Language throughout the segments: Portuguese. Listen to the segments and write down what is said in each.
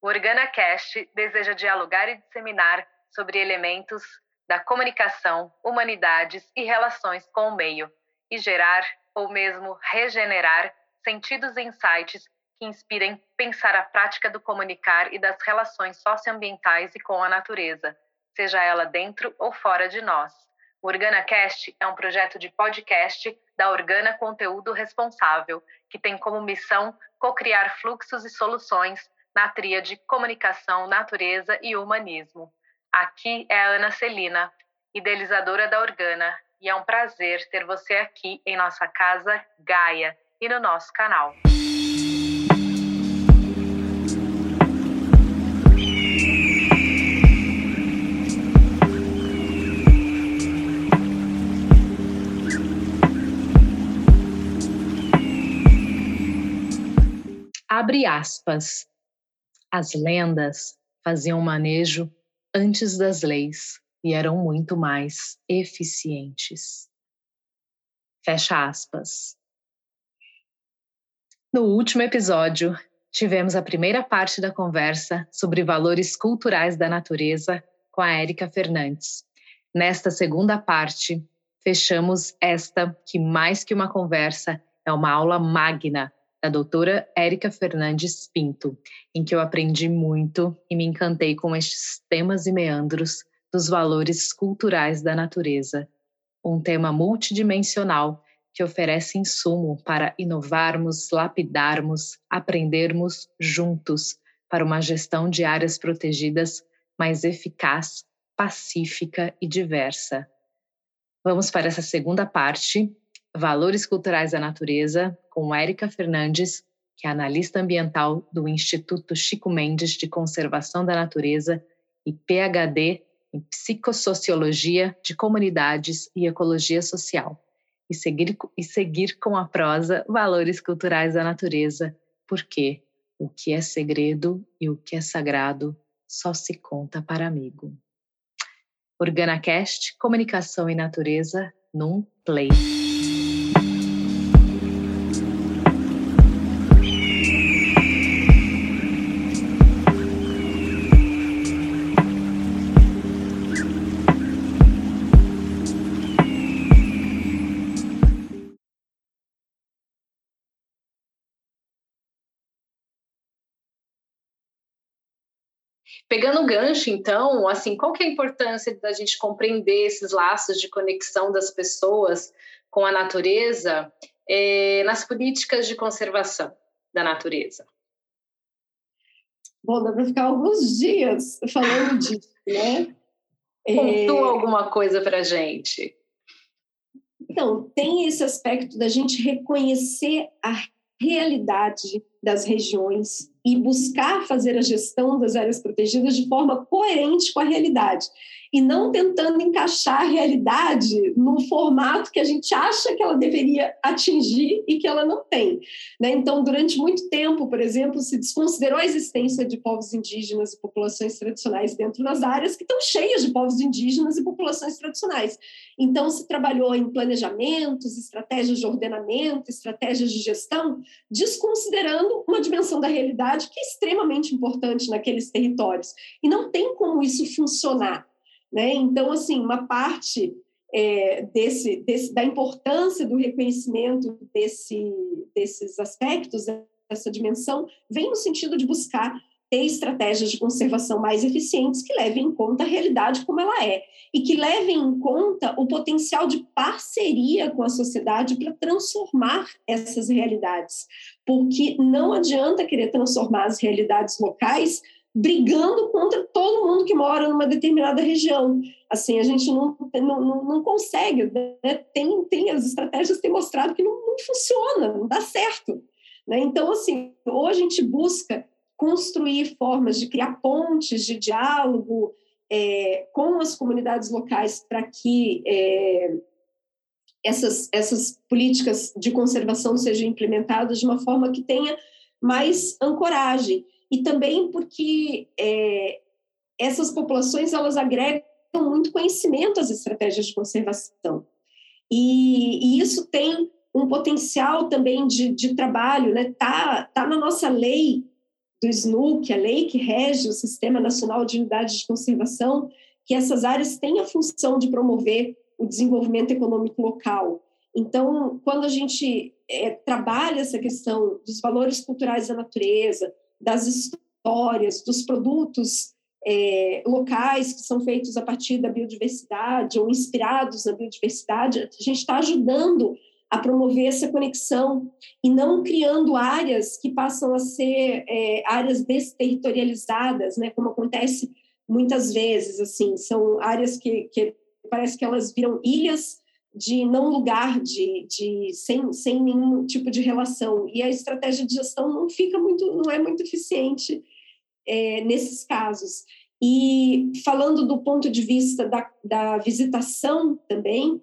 O OrganaCast deseja dialogar e disseminar sobre elementos da comunicação, humanidades e relações com o meio, e gerar, ou mesmo regenerar, sentidos e insights que inspirem pensar a prática do comunicar e das relações socioambientais e com a natureza, seja ela dentro ou fora de nós. O OrganaCast é um projeto de podcast da Organa Conteúdo Responsável, que tem como missão co-criar fluxos e soluções na tríade comunicação, natureza e humanismo. Aqui é a Ana Celina, idealizadora da Organa, e é um prazer ter você aqui em nossa casa Gaia e no nosso canal. Abre aspas. As lendas faziam manejo antes das leis e eram muito mais eficientes. Fecha aspas. No último episódio, tivemos a primeira parte da conversa sobre valores culturais da natureza com a Érica Fernandes. Nesta segunda parte, fechamos esta que mais que uma conversa é uma aula magna da doutora Érica Fernandes Pinto, em que eu aprendi muito e me encantei com estes temas e meandros dos valores culturais da natureza. Um tema multidimensional que oferece insumo para inovarmos, lapidarmos, aprendermos juntos para uma gestão de áreas protegidas mais eficaz, pacífica e diversa. Vamos para essa segunda parte, Valores Culturais da Natureza, com Érica Fernandes, que é analista ambiental do Instituto Chico Mendes de Conservação da Natureza e PhD em Psicossociologia de Comunidades e Ecologia Social. E seguir, e seguir com a prosa Valores Culturais da Natureza, porque o que é segredo e o que é sagrado só se conta para amigo. OrganaCast, Comunicação e Natureza, num play. Pegando o gancho, então, assim, qual que é a importância da gente compreender esses laços de conexão das pessoas com a natureza é, nas políticas de conservação da natureza? Bom, dá para ficar alguns dias falando disso, né? Contou é... alguma coisa para gente? Então, tem esse aspecto da gente reconhecer a realidade das regiões e buscar fazer a gestão das áreas protegidas de forma coerente com a realidade e não tentando encaixar a realidade no formato que a gente acha que ela deveria atingir e que ela não tem. Né? Então, durante muito tempo, por exemplo, se desconsiderou a existência de povos indígenas e populações tradicionais dentro das áreas que estão cheias de povos indígenas e populações tradicionais. Então, se trabalhou em planejamentos, estratégias de ordenamento, estratégias de gestão, desconsiderando uma dimensão da realidade que é extremamente importante naqueles territórios. E não tem como isso funcionar né? Então, assim, uma parte é, desse, desse, da importância do reconhecimento desse, desses aspectos, dessa dimensão, vem no sentido de buscar ter estratégias de conservação mais eficientes que levem em conta a realidade como ela é e que levem em conta o potencial de parceria com a sociedade para transformar essas realidades. Porque não adianta querer transformar as realidades locais brigando contra todo mundo que mora numa determinada região. Assim, a gente não, não, não consegue, né? tem, tem, as estratégias têm mostrado que não, não funciona, não dá certo. Né? Então, assim, ou a gente busca construir formas de criar pontes de diálogo é, com as comunidades locais para que é, essas, essas políticas de conservação sejam implementadas de uma forma que tenha mais ancoragem e também porque é, essas populações elas agregam muito conhecimento às estratégias de conservação. E, e isso tem um potencial também de, de trabalho, né? Tá, tá na nossa lei do SNUC, a lei que rege o Sistema Nacional de Unidades de Conservação, que essas áreas têm a função de promover o desenvolvimento econômico local. Então, quando a gente é, trabalha essa questão dos valores culturais da natureza, das histórias, dos produtos é, locais que são feitos a partir da biodiversidade ou inspirados na biodiversidade, a gente está ajudando a promover essa conexão e não criando áreas que passam a ser é, áreas desterritorializadas, né, como acontece muitas vezes, assim, são áreas que, que parece que elas viram ilhas de não lugar, de, de sem, sem nenhum tipo de relação. E a estratégia de gestão não fica muito, não é muito eficiente é, nesses casos. E falando do ponto de vista da, da visitação também,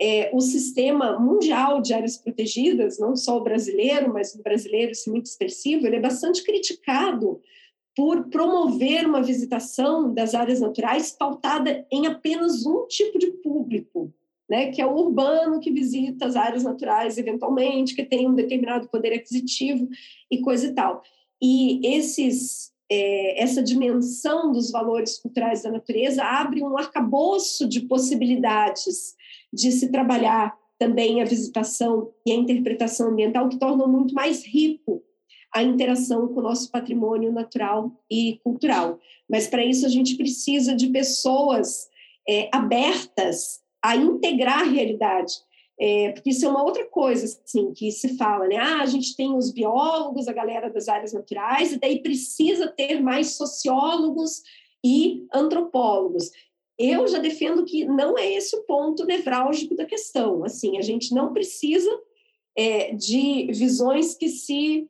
é, o sistema mundial de áreas protegidas, não só o brasileiro, mas o brasileiro, isso é muito expressivo, ele é bastante criticado por promover uma visitação das áreas naturais pautada em apenas um tipo de público, né, que é o urbano que visita as áreas naturais eventualmente, que tem um determinado poder aquisitivo e coisa e tal. E esses é, essa dimensão dos valores culturais da natureza abre um arcabouço de possibilidades de se trabalhar também a visitação e a interpretação ambiental que tornam muito mais rico a interação com o nosso patrimônio natural e cultural. Mas para isso a gente precisa de pessoas é, abertas a integrar a realidade. É, porque isso é uma outra coisa assim, que se fala, né? Ah, a gente tem os biólogos, a galera das áreas naturais, e daí precisa ter mais sociólogos e antropólogos. Eu já defendo que não é esse o ponto nevrálgico da questão. Assim, a gente não precisa é, de visões que se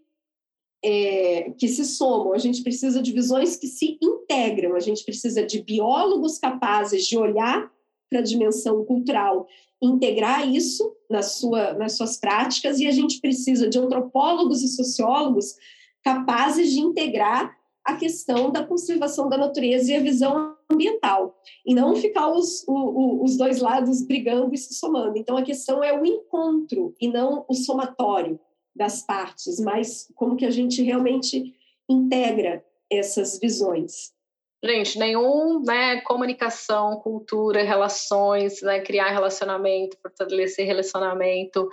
é, que se somam, a gente precisa de visões que se integram, a gente precisa de biólogos capazes de olhar para a dimensão cultural, integrar isso na sua, nas suas práticas, e a gente precisa de antropólogos e sociólogos capazes de integrar a questão da conservação da natureza e a visão ambiental, e não ficar os, o, os dois lados brigando e se somando. Então, a questão é o encontro e não o somatório das partes, mas como que a gente realmente integra essas visões. Gente, nenhum, né, comunicação, cultura, relações, né, criar relacionamento, fortalecer relacionamento,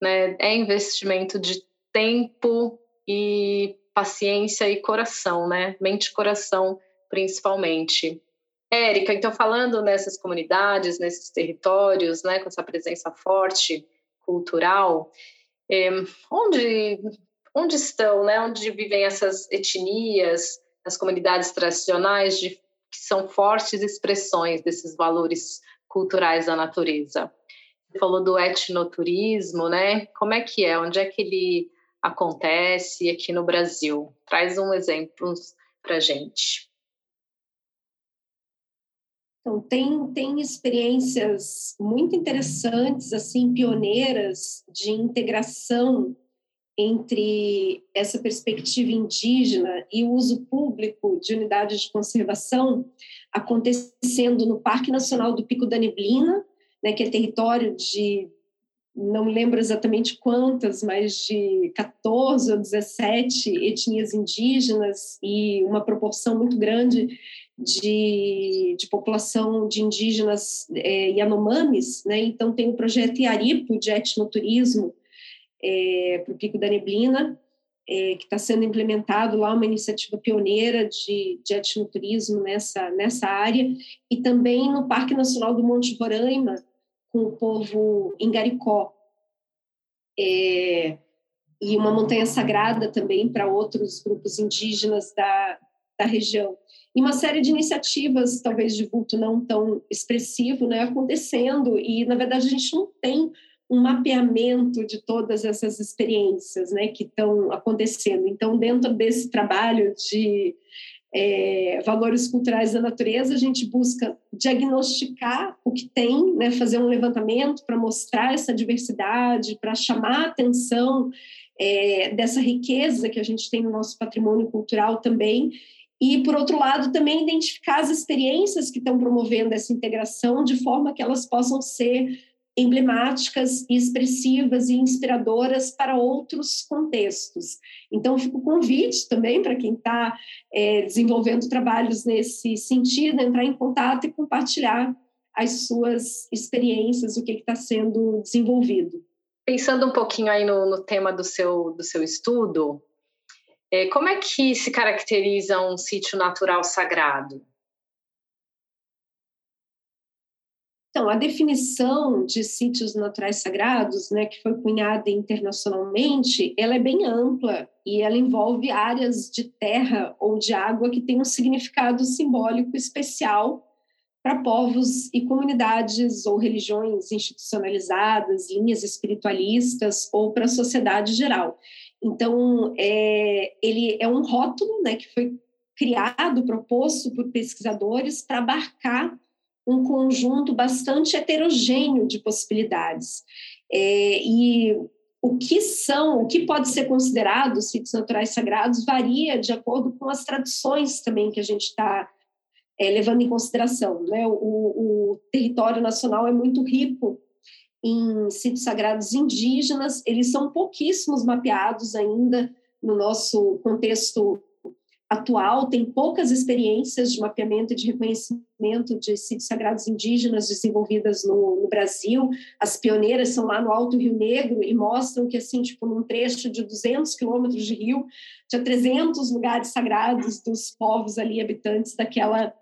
né, é investimento de tempo e paciência e coração, né, mente e coração principalmente. Érica, então falando nessas comunidades, nesses territórios, né, com essa presença forte cultural, é, onde, onde estão, né? onde vivem essas etnias, as comunidades tradicionais, de, que são fortes expressões desses valores culturais da natureza. Você falou do etnoturismo, né? Como é que é? Onde é que ele acontece aqui no Brasil? Traz um exemplo para gente. Então, tem, tem experiências muito interessantes, assim, pioneiras de integração entre essa perspectiva indígena e o uso público de unidades de conservação acontecendo no Parque Nacional do Pico da Neblina, né, que é território de, não lembro exatamente quantas, mas de 14 ou 17 etnias indígenas e uma proporção muito grande de, de população de indígenas é, Yanomamis, né? Então tem o projeto Iaripo de etnoturismo é, para o Pico da Neblina, é, que está sendo implementado lá uma iniciativa pioneira de, de etnoturismo nessa nessa área. E também no Parque Nacional do Monte Roraima com o povo Ingaricó. É, e uma montanha sagrada também para outros grupos indígenas da, da região. E uma série de iniciativas, talvez de vulto não tão expressivo, né, acontecendo, e na verdade a gente não tem um mapeamento de todas essas experiências né, que estão acontecendo. Então, dentro desse trabalho de é, valores culturais da natureza, a gente busca diagnosticar o que tem, né, fazer um levantamento para mostrar essa diversidade, para chamar a atenção é, dessa riqueza que a gente tem no nosso patrimônio cultural também, e, por outro lado, também identificar as experiências que estão promovendo essa integração de forma que elas possam ser emblemáticas e expressivas e inspiradoras para outros contextos. Então, fica o convite também para quem está é, desenvolvendo trabalhos nesse sentido, entrar em contato e compartilhar as suas experiências, o que está sendo desenvolvido. Pensando um pouquinho aí no, no tema do seu, do seu estudo, é, como é que se caracteriza um sítio natural sagrado? Então, a definição de sítios naturais sagrados, né, que foi cunhada internacionalmente, ela é bem ampla e ela envolve áreas de terra ou de água que têm um significado simbólico especial para povos e comunidades ou religiões institucionalizadas, linhas espiritualistas ou para a sociedade geral. Então, é, ele é um rótulo né, que foi criado, proposto por pesquisadores para abarcar um conjunto bastante heterogêneo de possibilidades. É, e o que são, o que pode ser considerado sítios naturais sagrados varia de acordo com as tradições também que a gente está é, levando em consideração. Né? O, o, território nacional é muito rico em sítios sagrados indígenas, eles são pouquíssimos mapeados ainda no nosso contexto atual tem poucas experiências de mapeamento e de reconhecimento de sítios sagrados indígenas desenvolvidas no, no, Brasil. As pioneiras são lá no Alto Rio Negro e mostram que, assim, tipo, num trecho de 200 quilômetros de rio, tinha 300 lugares sagrados dos povos ali habitantes daquela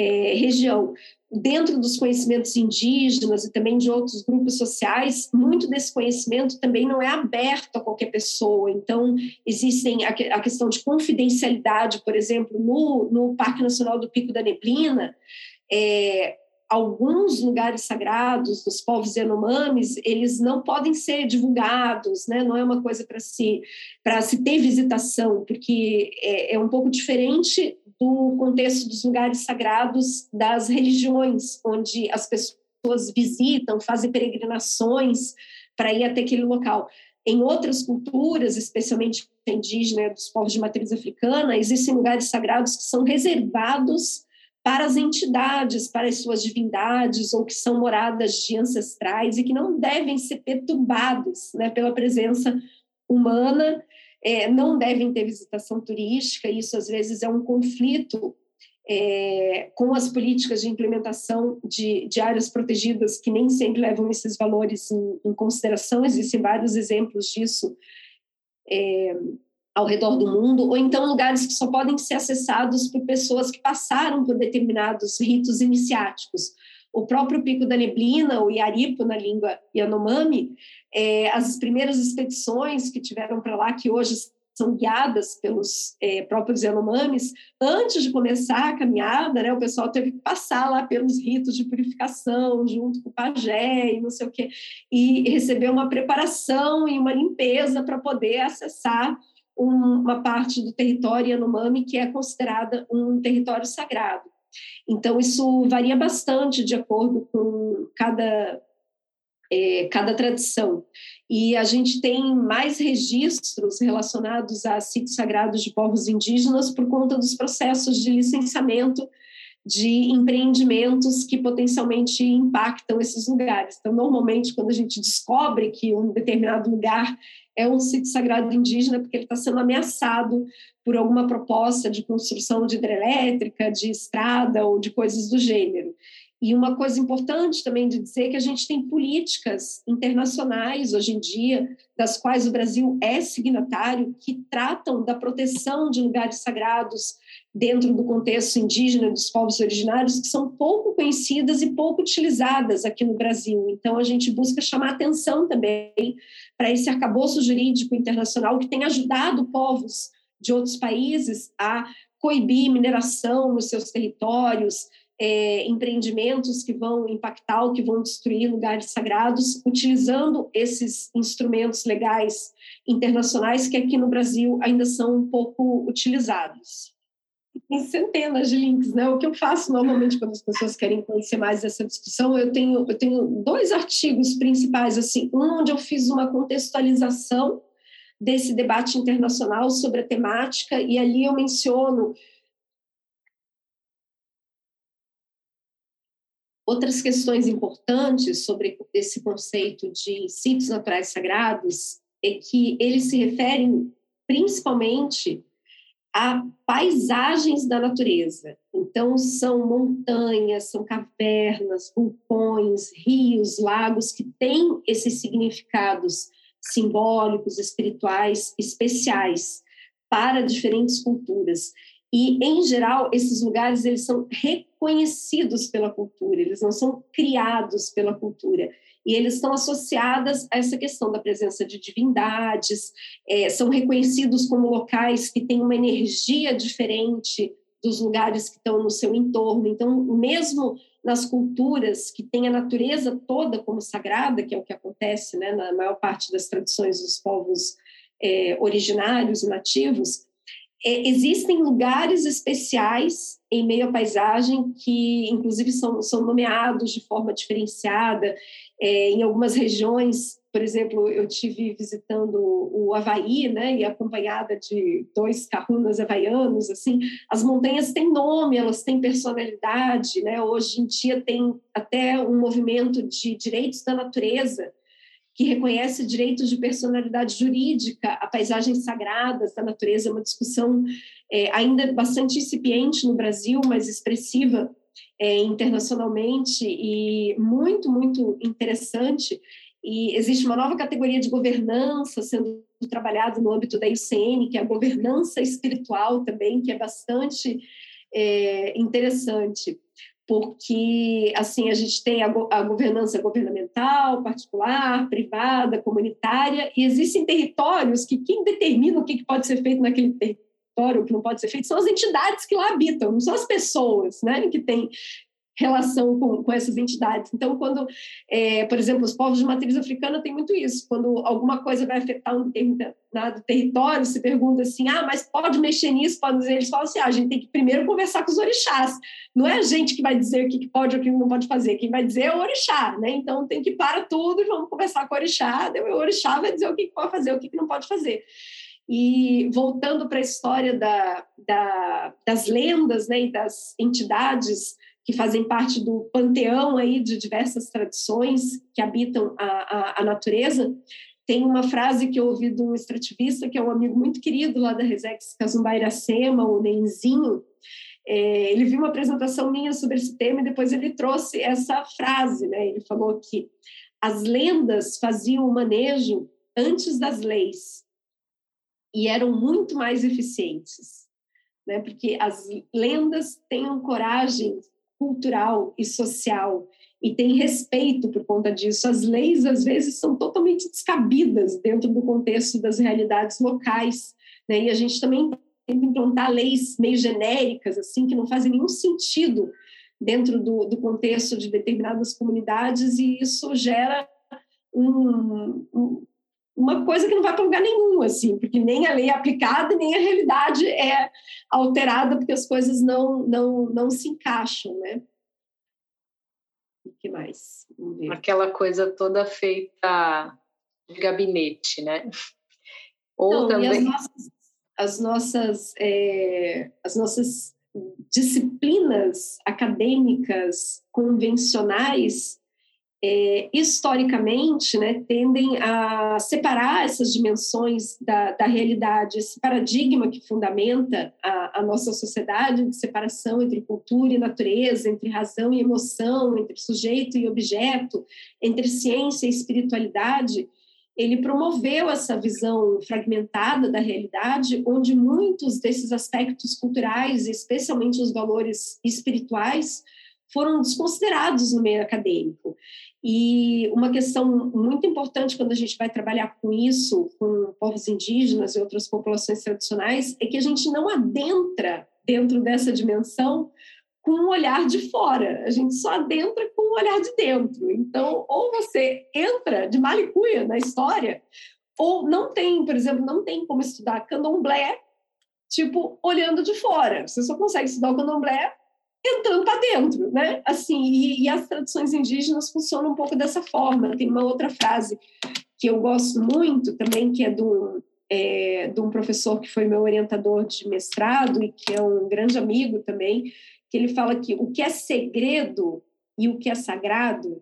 é, região dentro dos conhecimentos indígenas e também de outros grupos sociais, muito desse conhecimento também não é aberto a qualquer pessoa. Então, existem a, questão de confidencialidade, por exemplo, no, no Parque Nacional do Pico da Neblina, é, alguns lugares sagrados dos povos Yanomamis, eles não podem ser divulgados, né? não é uma coisa para se, se ter visitação, porque é, é um pouco diferente do contexto dos lugares sagrados das religiões, onde as pessoas visitam, fazem peregrinações para ir até aquele local. Em outras culturas, especialmente indígena, dos povos de matriz africana, existem lugares sagrados que são reservados para as entidades, para as suas divindades, ou que são moradas de ancestrais e que não devem ser perturbados né, pela presença humana é, não devem ter visitação turística, isso às vezes é um conflito é, com as políticas de implementação de, de, áreas protegidas que nem sempre levam esses valores em, em consideração, existem vários exemplos disso é, ao redor do mundo, ou então lugares que só podem ser acessados por pessoas que passaram por determinados ritos iniciáticos. O próprio Pico da Neblina, o Iaripo na língua Yanomami, é, as primeiras expedições que tiveram para lá, que hoje são guiadas pelos é, próprios Yanomamis, antes de começar a caminhada, né, o pessoal teve que passar lá pelos ritos de purificação, junto com o pajé e não sei o quê, e receber uma preparação e uma limpeza para poder acessar uma parte do território Yanomami que é considerada um território sagrado. Então, isso varia bastante de acordo com cada, é, cada tradição. E a gente tem mais registros relacionados a sítios sagrados de povos indígenas por conta dos processos de licenciamento de empreendimentos que potencialmente impactam esses lugares. Então, normalmente, quando a gente descobre que um determinado lugar é um sítio sagrado indígena, porque ele está sendo ameaçado por alguma proposta de construção de hidrelétrica, de estrada ou de coisas do gênero. E uma coisa importante também de dizer é que a gente tem políticas internacionais hoje em dia, das quais o Brasil é signatário, que tratam da proteção de lugares sagrados dentro do contexto indígena dos povos originários, que são pouco conhecidas e pouco utilizadas aqui no Brasil. Então, a gente busca chamar atenção também para esse arcabouço jurídico internacional que tem ajudado povos de outros países a coibir mineração nos seus territórios, é, empreendimentos que vão impactar ou que vão destruir lugares sagrados, utilizando esses instrumentos legais internacionais que aqui no Brasil ainda são um pouco utilizados. Tem centenas de links, né? O que eu faço normalmente quando as pessoas querem conhecer mais dessa discussão, eu tenho, eu tenho dois artigos principais, assim, um onde eu fiz uma contextualização desse debate internacional sobre a temática, e ali eu menciono Outras questões importantes sobre esse conceito de sítios naturais sagrados é que eles se referem principalmente a paisagens da natureza. Então, são montanhas, são cavernas, vulcões, rios, lagos que têm esses significados simbólicos, espirituais, especiais para diferentes culturas. E, em geral, esses lugares eles são reconhecidos pela cultura, eles não são criados pela cultura. E eles estão associados a essa questão da presença de divindades, é, são reconhecidos como locais que têm uma energia diferente dos lugares que estão no seu entorno. Então, mesmo nas culturas que têm a natureza toda como sagrada, que é o que acontece né, na maior parte das tradições dos povos é, originários e nativos, é, existem lugares especiais em meio à paisagem que, inclusive, são, são nomeados de forma diferenciada. É, em algumas regiões, por exemplo, eu tive visitando o Havaí, né, e acompanhada de dois carrunas havaianos, assim, as montanhas têm nome, elas têm personalidade, né? Hoje em dia tem até um movimento de direitos da natureza que reconhece direitos de personalidade jurídica a paisagens sagradas da natureza, é uma discussão é, ainda bastante incipiente no Brasil, mas expressiva é, internacionalmente e muito, muito interessante. E existe uma nova categoria de governança sendo trabalhada no âmbito da ICN, que é a governança espiritual também, que é bastante é, interessante porque assim a gente tem a, a, governança governamental, particular, privada, comunitária, e existem territórios que quem determina o que pode ser feito naquele território, o que não pode ser feito, são as entidades que lá habitam, não são as pessoas, né, que têm relação com, com essas entidades. Então, quando, é, por exemplo, os povos de matriz africana têm muito isso. Quando alguma coisa vai afetar um determinado território, se pergunta assim, ah, mas pode mexer nisso? Pode dizer, eles falam assim, ah, a gente tem que primeiro conversar com os orixás. Não é a gente que vai dizer o que pode ou o que não pode fazer. Quem vai dizer é o orixá, né? Então, tem que parar tudo e vamos conversar com o orixá. o orixá vai dizer o que pode fazer, o que não pode fazer. E voltando para a história da, da, das lendas né, e das entidades que fazem parte do panteão aí de diversas tradições que habitam a, a, a natureza. Tem uma frase que eu ouvi de um extrativista, que é um amigo muito querido lá da Resex Casumba Iracema, o Nenzinho. É, ele viu uma apresentação minha sobre esse tema e depois ele trouxe essa frase. Né? Ele falou que as lendas faziam o manejo antes das leis e eram muito mais eficientes, né? porque as lendas têm coragem cultural e social e tem respeito por conta disso. As leis, às vezes, são totalmente descabidas dentro do contexto das realidades locais. Né? E a gente também que implantar leis meio genéricas, assim, que não fazem nenhum sentido dentro do, do contexto de determinadas comunidades, e isso gera um, uma coisa que não vai para lugar nenhum, assim, porque nem a lei é aplicada, nem a realidade é alterada, porque as coisas não, não, não se encaixam, né? O que mais? Aquela coisa toda feita de gabinete, né? Ou não, também... as nossas, as nossas, é, as nossas disciplinas acadêmicas convencionais é, historicamente, né, tendem a separar essas dimensões da, da realidade, esse paradigma que fundamenta a, a, nossa sociedade de separação entre cultura e natureza, entre razão e emoção, entre sujeito e objeto, entre ciência e espiritualidade, ele promoveu essa visão fragmentada da realidade, onde muitos desses aspectos culturais, especialmente os valores espirituais, foram desconsiderados no meio acadêmico. E uma questão muito importante quando a gente vai trabalhar com isso, com povos indígenas e outras populações tradicionais, é que a gente não adentra dentro dessa dimensão com um olhar de fora, a gente só adentra com um olhar de dentro. Então, ou você entra de malicuia na história, ou não tem, por exemplo, não tem como estudar candomblé, tipo, olhando de fora. Você só consegue estudar o candomblé entrando para dentro, né? Assim, e, e, as tradições indígenas funcionam um pouco dessa forma. Tem uma outra frase que eu gosto muito também, que é do é, de um professor que foi meu orientador de mestrado e que é um grande amigo também, que ele fala que o que é segredo e o que é sagrado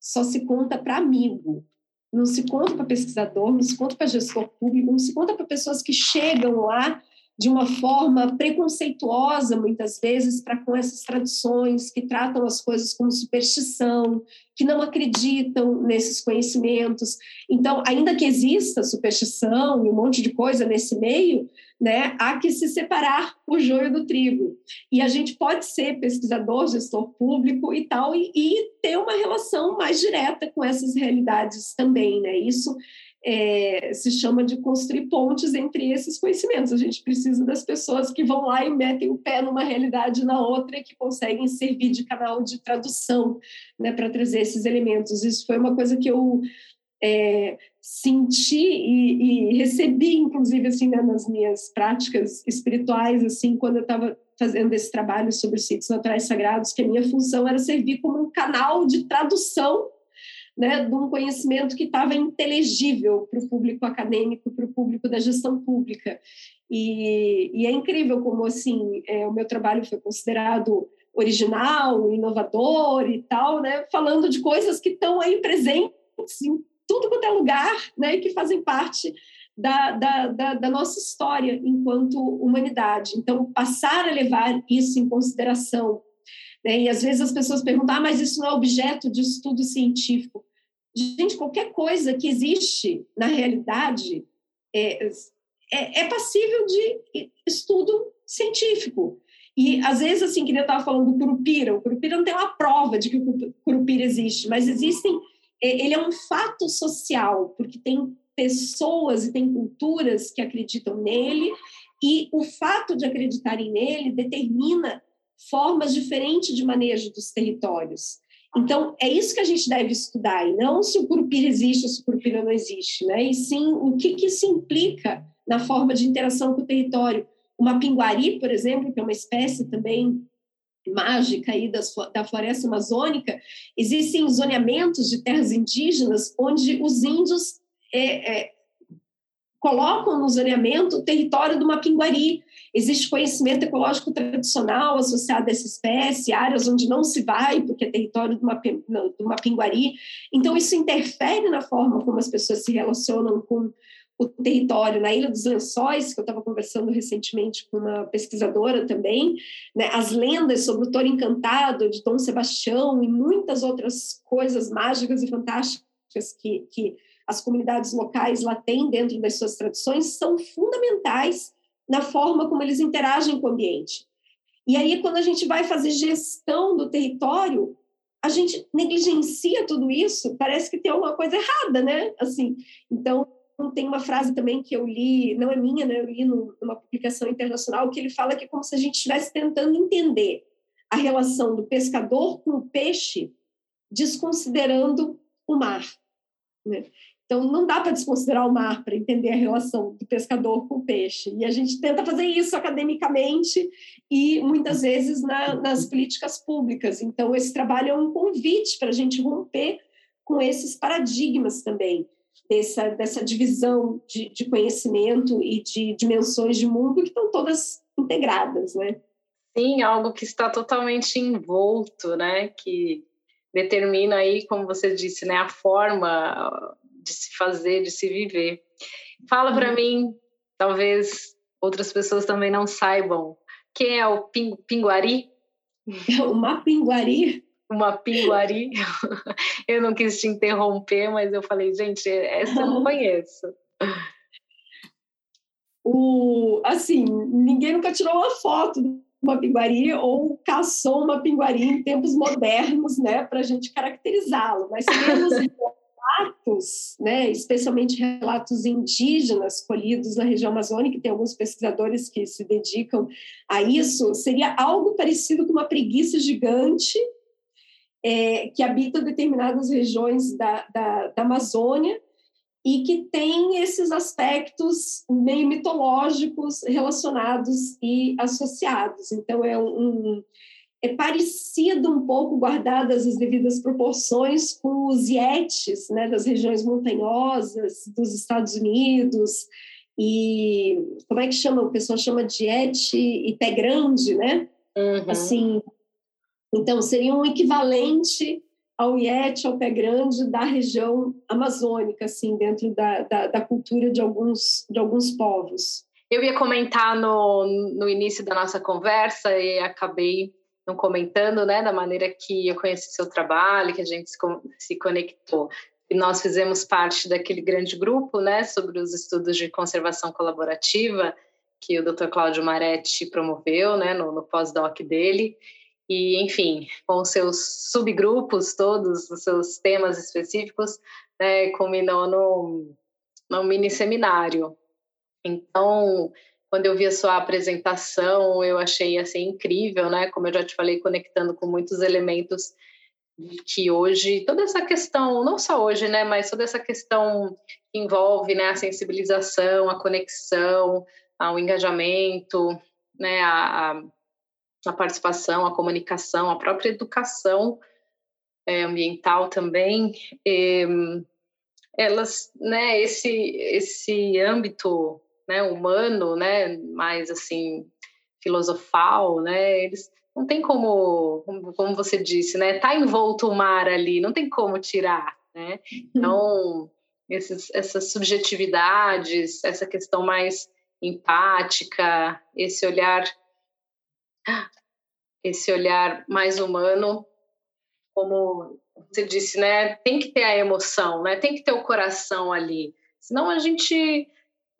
só se conta para amigo, não se conta para pesquisador, não se conta para gestor público, não se conta para pessoas que chegam lá de uma forma preconceituosa, muitas vezes, para com essas tradições, que tratam as coisas como superstição, que não acreditam nesses conhecimentos. Então, ainda que exista superstição e um monte de coisa nesse meio, né, há que se separar o joio do trigo. E a gente pode ser pesquisador, gestor público e tal, e, e ter uma relação mais direta com essas realidades também. Né? Isso é, se chama de construir pontes entre esses conhecimentos. A gente precisa das pessoas que vão lá e metem o pé numa realidade na outra e que conseguem servir de canal de tradução né, para trazer esses elementos. Isso foi uma coisa que eu é, senti e, e, recebi, inclusive, assim, né, nas minhas práticas espirituais, assim, quando eu estava fazendo esse trabalho sobre sítios naturais sagrados, que a minha função era servir como um canal de tradução né, de um conhecimento que estava inteligível para o público acadêmico, para o público da gestão pública. E, e é incrível como assim é, o meu trabalho foi considerado original, inovador e tal, né, falando de coisas que estão aí presentes em tudo quanto é lugar, né, que fazem parte da, da, da, da, nossa história enquanto humanidade. Então, passar a levar isso em consideração. Né? E às vezes as pessoas perguntam, ah, mas isso não é objeto de estudo científico. Gente, qualquer coisa que existe na realidade é, é, é passível de estudo científico. E, às vezes, assim, que eu estava falando do curupira, o curupira não tem uma prova de que o curupira existe, mas existem... É, ele é um fato social, porque tem pessoas e tem culturas que acreditam nele, e o fato de acreditarem nele determina formas diferentes de manejo dos territórios. Então, é isso que a gente deve estudar, e não se o curupira existe ou se o curupira não existe, né? e sim o que, que isso implica na forma de interação com o território. Uma pinguari, por exemplo, que é uma espécie também mágica aí das, da floresta amazônica, existem zoneamentos de terras indígenas onde os índios é, é, colocam no zoneamento o território de uma pinguari. Existe conhecimento ecológico tradicional associado a essa espécie, áreas onde não se vai, porque é território de uma, de uma pinguari. Então, isso interfere na forma como as pessoas se relacionam com o território. Na Ilha dos Lençóis, que eu estava conversando recentemente com uma pesquisadora também, né, as lendas sobre o touro encantado de Dom Sebastião e muitas outras coisas mágicas e fantásticas que, que as comunidades locais lá têm dentro das suas tradições são fundamentais na forma como eles interagem com o ambiente. E aí, quando a gente vai fazer gestão do território, a gente negligencia tudo isso, parece que tem alguma coisa errada, né? Assim, então, tem uma frase também que eu li, não é minha, né? Eu li numa publicação internacional, que ele fala que é como se a gente estivesse tentando entender a relação do pescador com o peixe, desconsiderando o mar. Né? Então, não dá para desconsiderar o mar para entender a relação do pescador com o peixe. E a gente tenta fazer isso academicamente e muitas vezes na, nas políticas públicas. Então, esse trabalho é um convite para a gente romper com esses paradigmas também, dessa, dessa divisão de, de conhecimento e de dimensões de mundo que estão todas integradas, né? Sim, algo que está totalmente envolto, né? Que determina aí, como você disse, né, a forma de se fazer, de se viver. Fala para uhum. mim, talvez outras pessoas também não saibam, quem é o ping, pinguari? Uma pinguari? Uma pinguari. eu não quis te interromper, mas eu falei, gente, essa eu não conheço. O, assim, ninguém nunca tirou uma foto de uma pinguari ou caçou uma pinguari em tempos modernos, né, para a gente caracterizá-lo, mas temos relatos, né, especialmente relatos indígenas colhidos na região amazônica, tem alguns pesquisadores que se dedicam a isso, seria algo parecido com uma preguiça gigante é, que habita determinadas regiões da, da, da Amazônia e que tem esses aspectos meio mitológicos relacionados e associados. Então, é um, é parecido um pouco, guardadas as devidas proporções, com os Yetis, né, das regiões montanhosas dos Estados Unidos, e como é que chama? O pessoal chama de Yeti e pé grande, né? Uhum. Assim, Então, seria um equivalente ao Iete, ao Pé Grande da região amazônica, assim, dentro da, da, da cultura de alguns, de alguns povos. Eu ia comentar no, no início da nossa conversa e acabei não comentando, né, da maneira que eu conheci seu trabalho, que a gente se, conectou. E nós fizemos parte daquele grande grupo, né, sobre os estudos de conservação colaborativa que o Dr. Cláudio Maretti promoveu, né, no, no pós-doc dele. E, enfim, com os seus subgrupos todos, os seus temas específicos, né, culminou no, no mini seminário. Então, quando eu vi a sua apresentação, eu achei assim incrível, né? Como eu já te falei, conectando com muitos elementos que hoje toda essa questão, não só hoje, né, mas toda essa questão que envolve, né, a sensibilização, a conexão, o engajamento, né, a, a participação, a comunicação, a própria educação é, ambiental também, e, elas, né, esse esse âmbito, né, humano, né, mais assim filosofal, né, eles não tem como, como você disse, né, tá envolto o mar ali, não tem como tirar, né? Então, esses, essas subjetividades, essa questão mais empática, esse olhar esse olhar mais humano, como você disse, né? Tem que ter a emoção, né? Tem que ter o coração ali. Senão a gente,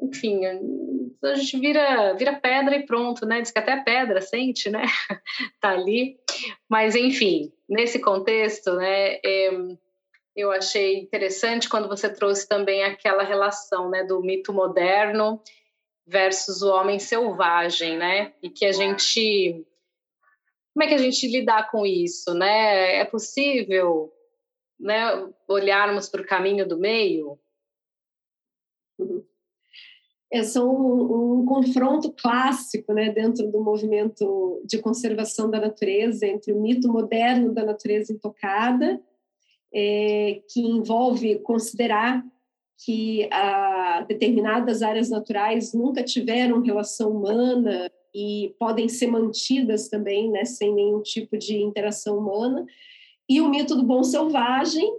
enfim, a gente vira, vira pedra e pronto, né? Diz que até pedra sente, né? tá ali. Mas, enfim, nesse contexto, né? É, eu achei interessante quando você trouxe também aquela relação, né? Do mito moderno versus o homem selvagem, né? E que a gente como é que a gente lidar com isso, né? É possível, né, olharmos para o caminho do meio? É um, um, confronto clássico, né, dentro do movimento de conservação da natureza entre o mito moderno da natureza intocada, é, que envolve considerar que a, determinadas áreas naturais nunca tiveram relação humana e podem ser mantidas também, né, sem nenhum tipo de interação humana, e o mito do bom selvagem,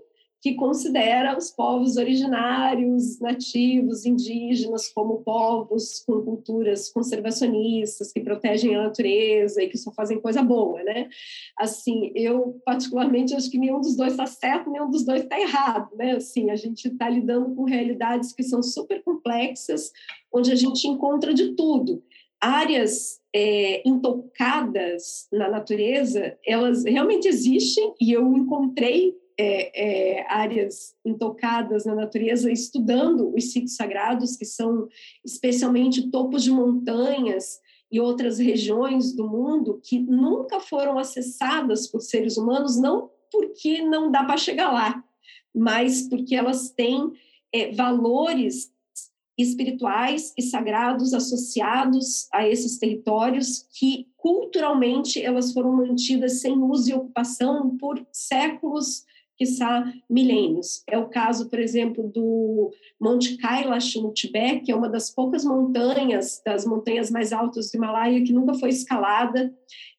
que considera os povos originários, nativos, indígenas, como povos com culturas conservacionistas, que protegem a natureza e que só fazem coisa boa, né? Assim, eu particularmente acho que nenhum dos dois está certo, nenhum dos dois está errado, né? Assim, a gente está lidando com realidades que são super complexas, onde a gente encontra de tudo áreas é, intocadas na natureza, elas realmente existem e eu encontrei é, é, áreas intocadas na natureza estudando os sítios sagrados, que são especialmente topos de montanhas e outras regiões do mundo que nunca foram acessadas por seres humanos, não porque não dá para chegar lá, mas porque elas têm é, valores espirituais e sagrados associados a esses territórios que culturalmente elas foram mantidas sem uso e ocupação por séculos, quiçá milênios. É o caso, por exemplo, do Monte Kailash no Tibete, que é uma das poucas montanhas, das montanhas mais altas do Himalaia que nunca foi escalada.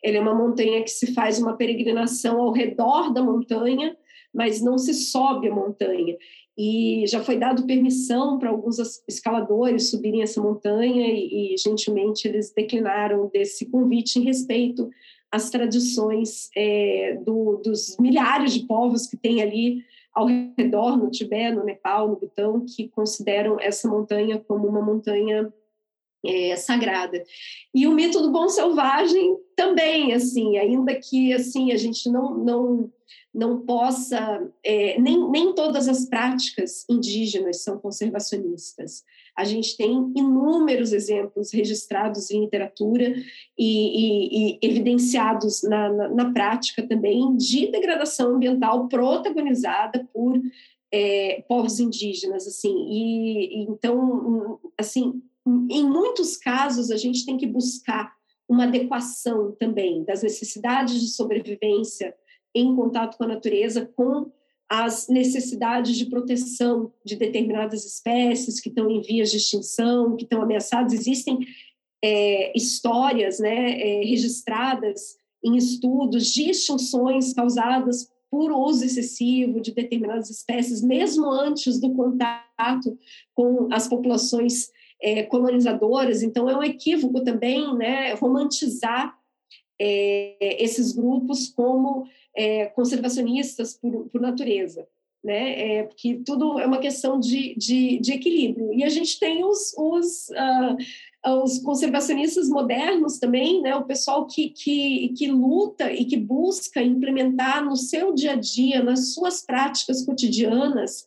Ele é uma montanha que se faz uma peregrinação ao redor da montanha, mas não se sobe a montanha e já foi dado permissão para alguns escaladores subirem essa montanha e, e, gentilmente eles declinaram desse convite em respeito às tradições é, do, dos milhares de povos que tem ali ao redor no Tibete, no Nepal, no Butão, que consideram essa montanha como uma montanha é, sagrada. E o mito do bom selvagem também, assim, ainda que assim a gente não não não possa, é, nem, nem todas as práticas indígenas são conservacionistas. A gente tem inúmeros exemplos registrados em literatura e, e, e evidenciados na, na, na, prática também de degradação ambiental protagonizada por é, povos indígenas, assim. E, e então, assim, em muitos casos a gente tem que buscar uma adequação também das necessidades de sobrevivência em contato com a natureza, com as necessidades de proteção de determinadas espécies que estão em vias de extinção, que estão ameaçadas. Existem é, histórias né, é, registradas em estudos de extinções causadas por uso excessivo de determinadas espécies, mesmo antes do contato com as populações é, colonizadoras. Então, é um equívoco também né, romantizar é, esses grupos como é, conservacionistas por, por natureza. Né? É, porque tudo é uma questão de, de, de equilíbrio. E a gente tem os, os, uh, os conservacionistas modernos também, né? o pessoal que, que, que luta e que busca implementar no seu dia a dia, nas suas práticas cotidianas,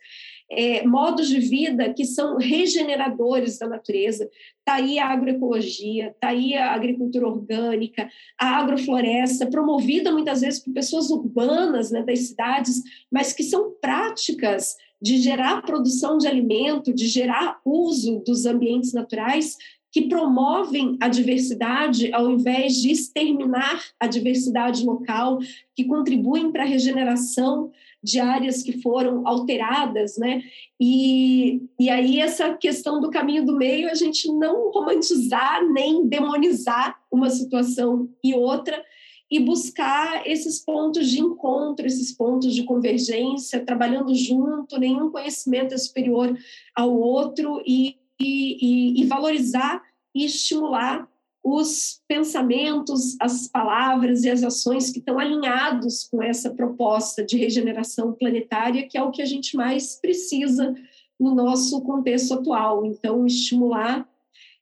é, modos de vida que são regeneradores da natureza. Está aí a agroecologia, está aí a agricultura orgânica, a agrofloresta, promovida muitas vezes por pessoas urbanas né, das cidades, mas que são práticas de gerar produção de alimento, de gerar uso dos ambientes naturais que promovem a diversidade ao invés de exterminar a diversidade local, que contribuem para a regeneração de áreas que foram alteradas, né? E, e aí essa questão do caminho do meio, a gente não romantizar nem demonizar uma situação e outra, e buscar esses pontos de encontro, esses pontos de convergência, trabalhando junto, nenhum conhecimento é superior ao outro, e, e, e valorizar e estimular os pensamentos, as palavras e as ações que estão alinhados com essa proposta de regeneração planetária, que é o que a gente mais precisa no nosso contexto atual. Então, estimular,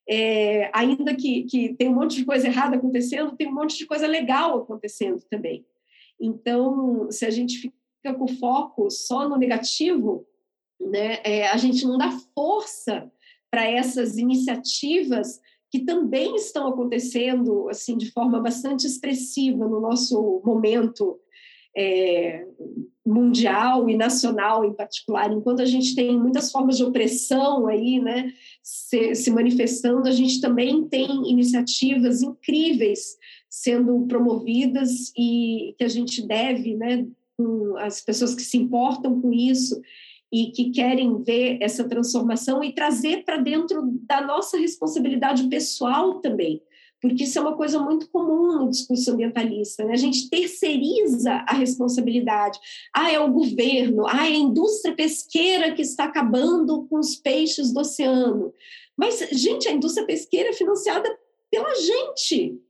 é, ainda que, que tem um monte de coisa errada acontecendo, tem um monte de coisa legal acontecendo também. Então, se a gente fica com foco só no negativo, né, é, a gente não dá força para essas iniciativas que também estão acontecendo assim de forma bastante expressiva no nosso momento é, mundial e nacional em particular. Enquanto a gente tem muitas formas de opressão aí, né, se, se manifestando, a gente também tem iniciativas incríveis sendo promovidas e que a gente deve, né, com as pessoas que se importam com isso e que querem ver essa transformação e trazer para dentro da nossa responsabilidade pessoal também, porque isso é uma coisa muito comum no discurso ambientalista, né? A gente terceiriza a responsabilidade. Ah, é o governo, ah, é a indústria pesqueira que está acabando com os peixes do oceano. Mas, gente, a indústria pesqueira é financiada pela gente,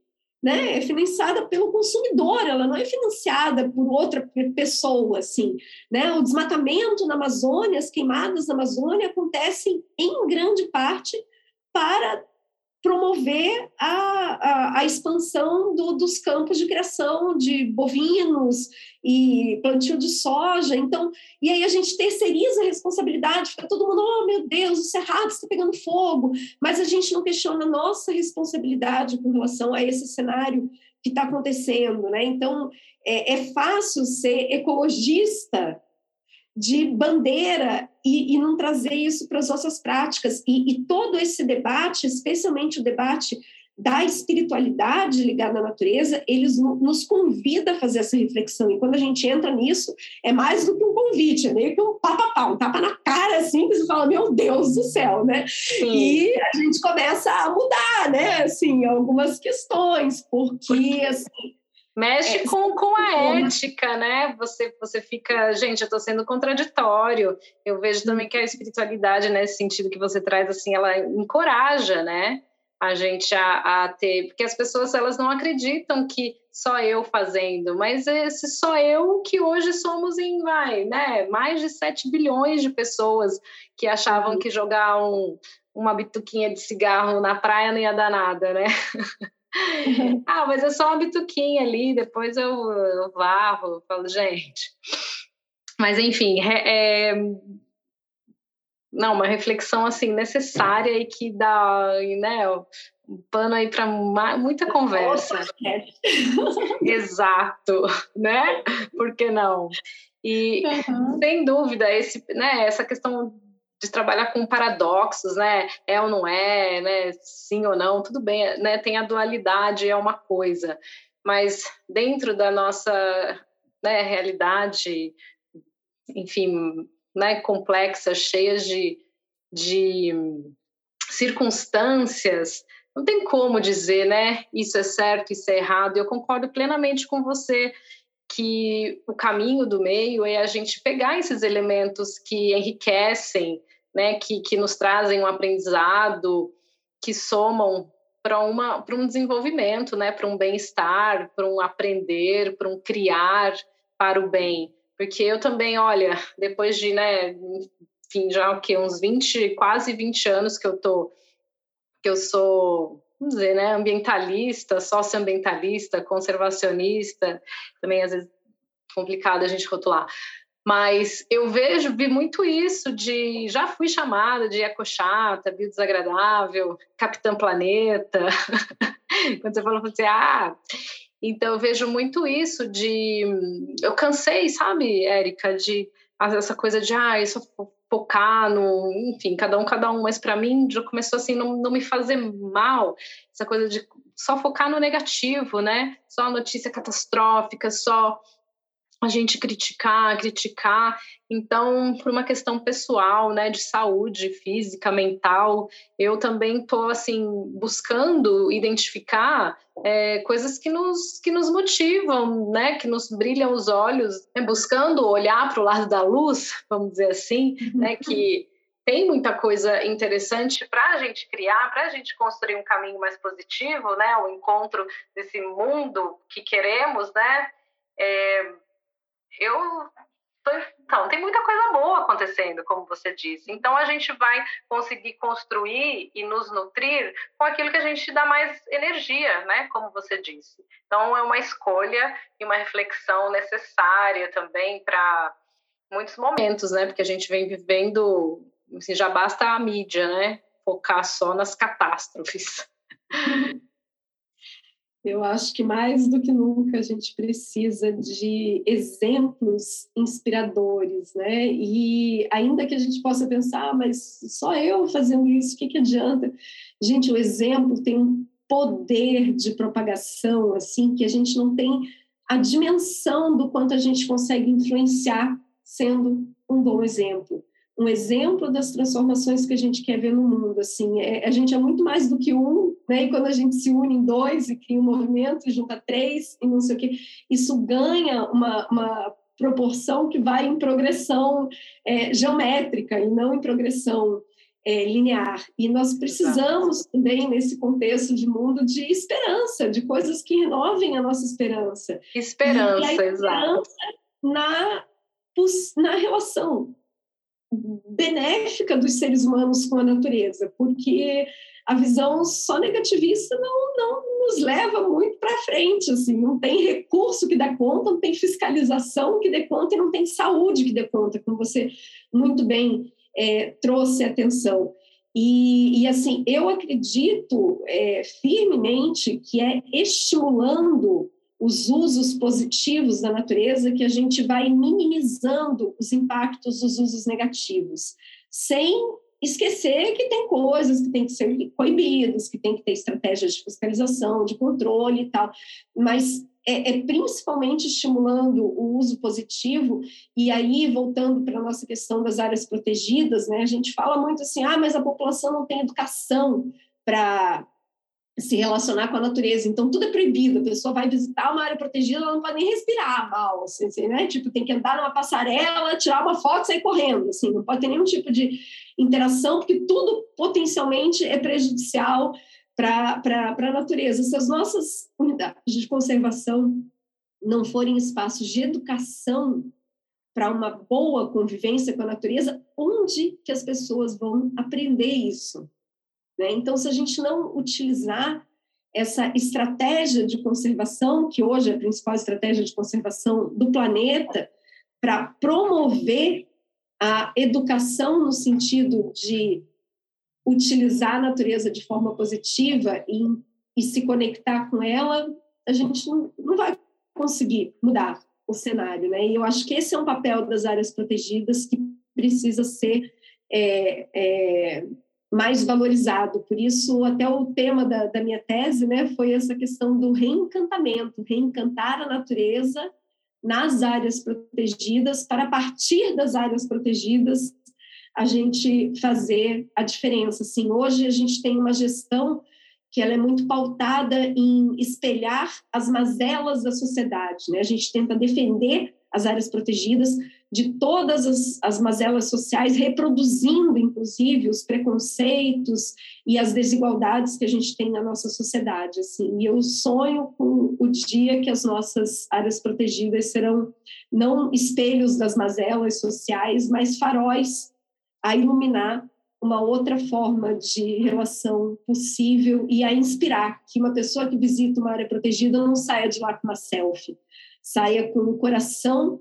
né, é financiada pelo consumidor, ela não é financiada por outra pessoa, assim, né? O desmatamento na Amazônia, as queimadas na Amazônia acontecem em grande parte para promover a, a, a expansão do, dos campos de criação de bovinos e plantio de soja. Então, e aí a gente terceiriza a responsabilidade, fica todo mundo, oh meu Deus, o cerrado está pegando fogo, mas a gente não questiona a nossa responsabilidade com relação a esse cenário que está acontecendo, né? Então, é, é fácil ser ecologista de bandeira e, e, não trazer isso para as nossas práticas. E, e, todo esse debate, especialmente o debate da espiritualidade ligada à natureza, eles nos convida a fazer essa reflexão. E quando a gente entra nisso, é mais do que um convite, é meio que um papa um tapa na cara, assim, que você fala, meu Deus do céu, né? Sim. E a gente começa a mudar, né? Assim, algumas questões, porque, assim Mexe é, com, com a ética, né? Você, você fica, gente, eu estou sendo contraditório. Eu vejo também que a espiritualidade, nesse sentido que você traz, assim, ela encoraja, né? A gente a, a ter, porque as pessoas elas não acreditam que só eu fazendo, mas esse só eu que hoje somos em, vai, né? Mais de 7 bilhões de pessoas que achavam que jogar um, uma bituquinha de cigarro na praia não ia dar nada, né? ah, mas é só uma bituquinha ali, depois eu, eu varro, falo, gente. Mas, enfim, é, não, uma reflexão assim necessária e que dá, né, um pano aí para muita conversa. Exato, né? Por que não? E uhum. sem dúvida esse, né, essa questão de trabalhar com paradoxos, né? É ou não é, né? Sim ou não, tudo bem, né? Tem a dualidade, é uma coisa, mas dentro da nossa né, realidade, enfim, né, complexa, cheia de, de circunstâncias, não tem como dizer, né? Isso é certo, isso é errado. Eu concordo plenamente com você que o caminho do meio é a gente pegar esses elementos que enriquecem, né? Que, que nos trazem um aprendizado, que somam para uma para um desenvolvimento, né? Para um bem-estar, para um aprender, para um criar para o bem. Porque eu também, olha, depois de, né, enfim, já o que uns 20, quase 20 anos que eu tô que eu sou, vamos dizer, né, ambientalista, socioambientalista, conservacionista, também às vezes complicado a gente rotular. Mas eu vejo, vi muito isso de. Já fui chamada de ecochata, biodesagradável, Capitã Planeta. Quando você falou assim, ah. Então eu vejo muito isso de. Eu cansei, sabe, Érica, de essa coisa de, ah, isso focar no, enfim, cada um, cada um, mas para mim já começou assim, não, não me fazer mal, essa coisa de só focar no negativo, né? Só notícia catastrófica, só a gente criticar, criticar. Então, por uma questão pessoal, né, de saúde física, mental, eu também estou assim buscando identificar é, coisas que nos que nos motivam, né, que nos brilham os olhos, né, buscando olhar para o lado da luz, vamos dizer assim, né, que tem muita coisa interessante para a gente criar, para a gente construir um caminho mais positivo, né, o encontro desse mundo que queremos, né. É, eu então, tem muita coisa boa acontecendo, como você disse. Então, a gente vai conseguir construir e nos nutrir com aquilo que a gente dá mais energia, né? Como você disse. Então, é uma escolha e uma reflexão necessária também para muitos momentos, né? Porque a gente vem vivendo, assim, já basta a mídia, né? Focar só nas catástrofes. Eu acho que mais do que nunca a gente precisa de exemplos inspiradores, né? E ainda que a gente possa pensar, ah, mas só eu fazendo isso, o que, que adianta? Gente, o exemplo tem um poder de propagação, assim, que a gente não tem a dimensão do quanto a gente consegue influenciar sendo um bom exemplo um exemplo das transformações que a gente quer ver no mundo. Assim, é, a gente é muito mais do que um, né? E quando a gente se une em dois e cria um movimento, e junta três e não sei o quê, isso ganha uma, uma proporção que vai em progressão é, geométrica e não em progressão é, linear. E nós precisamos Exato. também, nesse contexto de mundo, de esperança, de coisas que renovem a nossa esperança. Esperança, e a esperança exato. Na, na relação benéfica dos seres humanos com a natureza, porque a visão só negativista não, não nos leva muito para frente, assim, não tem recurso que dê conta, não tem fiscalização que dê conta e não tem saúde que dê conta, como você muito bem é, trouxe atenção. E, e, assim, eu acredito é, firmemente que é estimulando os usos positivos da natureza que a gente vai minimizando os impactos dos usos negativos, sem esquecer que tem coisas que têm que ser coibidas, que tem que ter estratégias de fiscalização, de controle e tal, mas é, é principalmente estimulando o uso positivo e aí voltando para a nossa questão das áreas protegidas, né? A gente fala muito assim, ah, mas a população não tem educação para se relacionar com a natureza. Então, tudo é proibido. A pessoa vai visitar uma área protegida, ela não pode nem respirar mal, assim, assim, né? Tipo, tem que andar numa passarela, tirar uma foto e sair correndo, assim. Não pode ter nenhum tipo de interação, porque tudo potencialmente é prejudicial para a natureza. Se as nossas unidades de conservação não forem espaços de educação para uma boa convivência com a natureza, onde que as pessoas vão aprender isso? Né? Então, se a gente não utilizar essa estratégia de conservação, que hoje é a principal estratégia de conservação do planeta, para promover a educação no sentido de utilizar a natureza de forma positiva e, e se conectar com ela, a gente não, não vai conseguir mudar o cenário. Né? E eu acho que esse é um papel das áreas protegidas que precisa ser é, é, mais valorizado. Por isso, até o tema da, da minha tese né, foi essa questão do reencantamento, reencantar a natureza nas áreas protegidas, para a partir das áreas protegidas a gente fazer a diferença. Assim, hoje a gente tem uma gestão que ela é muito pautada em espelhar as mazelas da sociedade. Né? A gente tenta defender as áreas protegidas de todas as, as mazelas sociais, reproduzindo, inclusive, os preconceitos e as desigualdades que a gente tem na nossa sociedade. Assim. E eu sonho com o dia que as nossas áreas protegidas serão não espelhos das mazelas sociais, mas faróis a iluminar uma outra forma de relação possível e a inspirar que uma pessoa que visita uma área protegida não saia de lá com uma selfie, saia com o coração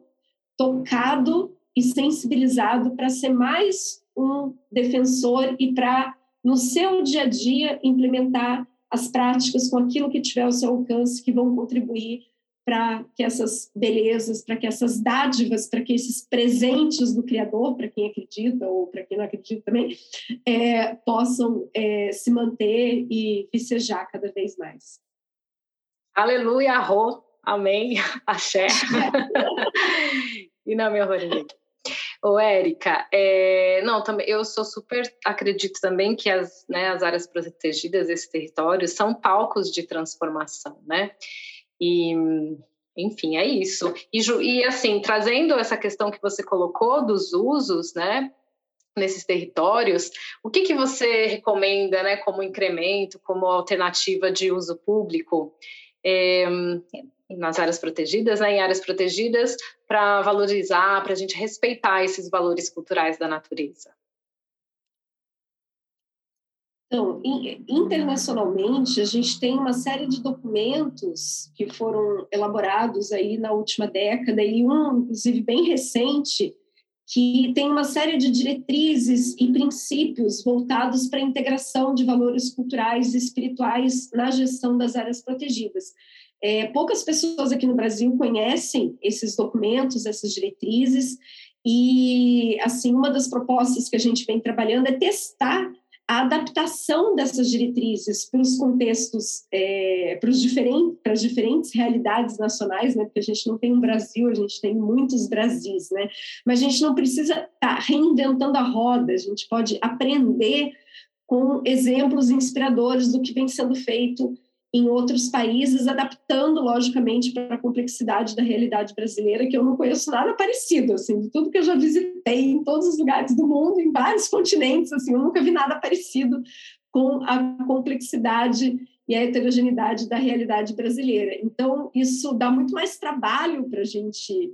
tocado e sensibilizado para ser mais um defensor e para, no seu dia a dia, implementar as práticas com aquilo que tiver ao seu alcance que vão contribuir para que essas belezas, para que essas dádivas, para que esses presentes do Criador, para quem acredita ou para quem não acredita também, é, possam é, se manter e vicejar cada vez mais. Aleluia, arro, amém, axé. e não me horrorizei. Ô, Érica, é, não, também, eu sou super, acredito também que as, né, as áreas protegidas, esses territórios, são palcos de transformação, né? E, enfim, é isso. E, e assim, trazendo essa questão que você colocou dos usos, né? nesses territórios, o que, que você recomenda né, como incremento, como alternativa de uso público é, nas áreas protegidas, né, em áreas protegidas, para valorizar, para a gente respeitar esses valores culturais da natureza? Então, internacionalmente, a gente tem uma série de documentos que foram elaborados aí na última década, e um, inclusive, bem recente, que tem uma série de diretrizes e princípios voltados para a integração de valores culturais e espirituais na gestão das áreas protegidas. É, poucas pessoas aqui no Brasil conhecem esses documentos, essas diretrizes, e assim uma das propostas que a gente vem trabalhando é testar a adaptação dessas diretrizes para os contextos, é, para, os diferentes, para as diferentes realidades nacionais, né? porque a gente não tem um Brasil, a gente tem muitos Brasis, né? mas a gente não precisa estar tá reinventando a roda, a gente pode aprender com exemplos inspiradores do que vem sendo feito em outros países, adaptando, logicamente, para a complexidade da realidade brasileira, que eu não conheço nada parecido, assim, de tudo que eu já visitei em todos os lugares do mundo, em vários continentes, assim, eu nunca vi nada parecido com a complexidade e a heterogeneidade da realidade brasileira. Então, isso dá muito mais trabalho para a gente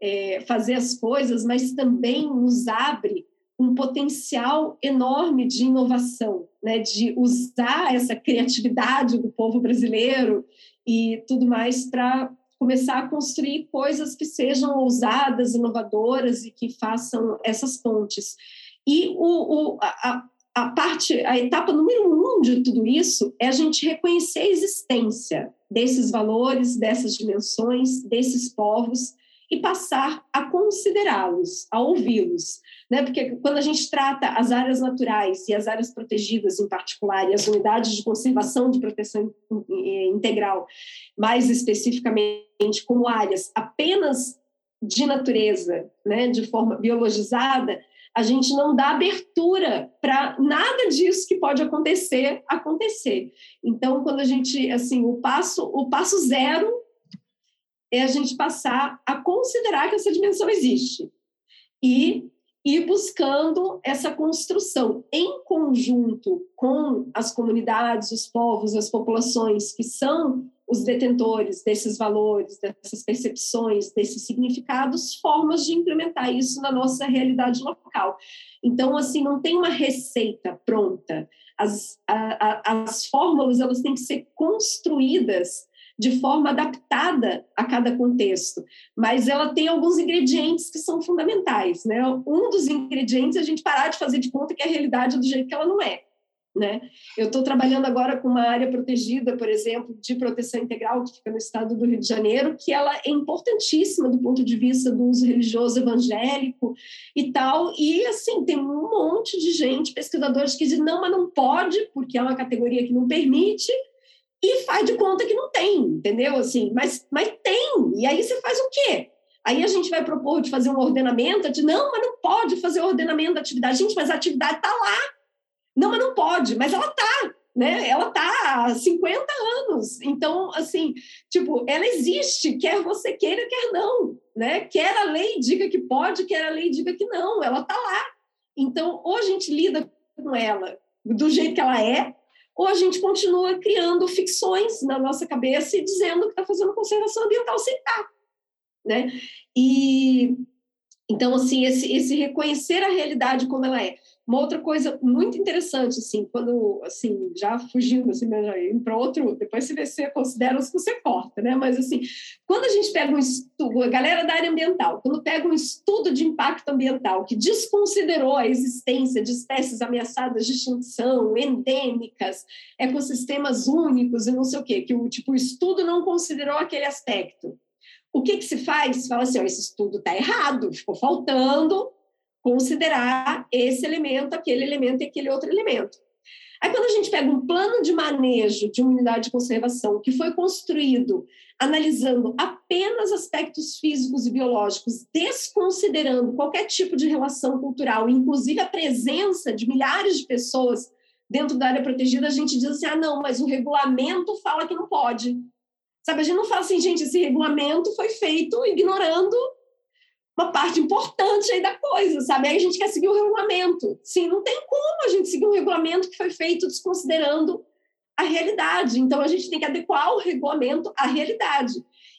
é, fazer as coisas, mas também nos abre um potencial enorme de inovação, né, de usar essa criatividade do povo brasileiro e tudo mais para começar a construir coisas que sejam ousadas, inovadoras e que façam essas pontes. E o, o, a, a parte, a etapa número um de tudo isso é a gente reconhecer a existência desses valores, dessas dimensões, desses povos e passar a considerá-los, a ouvi-los. Né? Porque quando a gente trata as áreas naturais e as áreas protegidas em particular, e as unidades de conservação de proteção integral, mais especificamente como áreas apenas de natureza, né, de forma biologizada, a gente não dá abertura para nada disso que pode acontecer acontecer. Então, quando a gente, assim, o passo, o passo zero é a gente passar a considerar que essa dimensão existe e ir buscando essa construção em conjunto com as comunidades, os povos, as populações que são os detentores desses valores, dessas percepções, desses significados, formas de implementar isso na nossa realidade local. Então, assim, não tem uma receita pronta. As, a, a, as fórmulas elas têm que ser construídas de forma adaptada a cada contexto, mas ela tem alguns ingredientes que são fundamentais, né? Um dos ingredientes é a gente parar de fazer de conta que a realidade é do jeito que ela não é. Né? Eu estou trabalhando agora com uma área protegida, por exemplo, de proteção integral, que fica no estado do Rio de Janeiro, que ela é importantíssima do ponto de vista do uso religioso evangélico e tal. E, assim, tem um monte de gente, pesquisadores, que dizem, não, mas não pode, porque é uma categoria que não permite, e faz de conta que não tem, entendeu? Assim, mas, mas tem. E aí você faz o quê? Aí a gente vai propor de fazer um ordenamento, de não, mas não pode fazer ordenamento da atividade. Gente, mas a atividade está lá. Não, mas não pode, mas ela está. né? Ela tá há 50 anos. Então, assim, tipo, ela existe, quer você queira, quer não, né? Quer a lei diga que pode, quer a lei diga que não, ela tá lá. Então, ou a gente lida com ela do jeito que ela é, ou a gente continua criando ficções na nossa cabeça e dizendo que está fazendo conservação ambiental sem estar, né? E então, assim, esse, esse reconhecer a realidade como ela é. Uma outra coisa muito interessante, assim, quando, assim, já fugindo, assim, para outro, depois você se considera os que você corta, né? Mas, assim, quando a gente pega um estudo, a galera da área ambiental, quando pega um estudo de impacto ambiental que desconsiderou a existência de espécies ameaçadas de extinção, endêmicas, ecossistemas únicos e não sei o quê, que o, tipo, o estudo não considerou aquele aspecto. O que, que se faz? Fala assim, ó, esse estudo está errado, ficou faltando considerar esse elemento, aquele elemento e aquele outro elemento. Aí, quando a gente pega um plano de manejo de uma unidade de conservação que foi construído analisando apenas aspectos físicos e biológicos, desconsiderando qualquer tipo de relação cultural, inclusive a presença de milhares de pessoas dentro da área protegida, a gente diz assim: ah, não, mas o regulamento fala que não pode. Sabe, a gente não fala assim, gente, esse regulamento foi feito ignorando uma parte importante aí da coisa, sabe? Aí a gente quer seguir o regulamento. Sim, não tem como a gente seguir um regulamento que foi feito desconsiderando a realidade. Então a gente tem que adequar o regulamento à realidade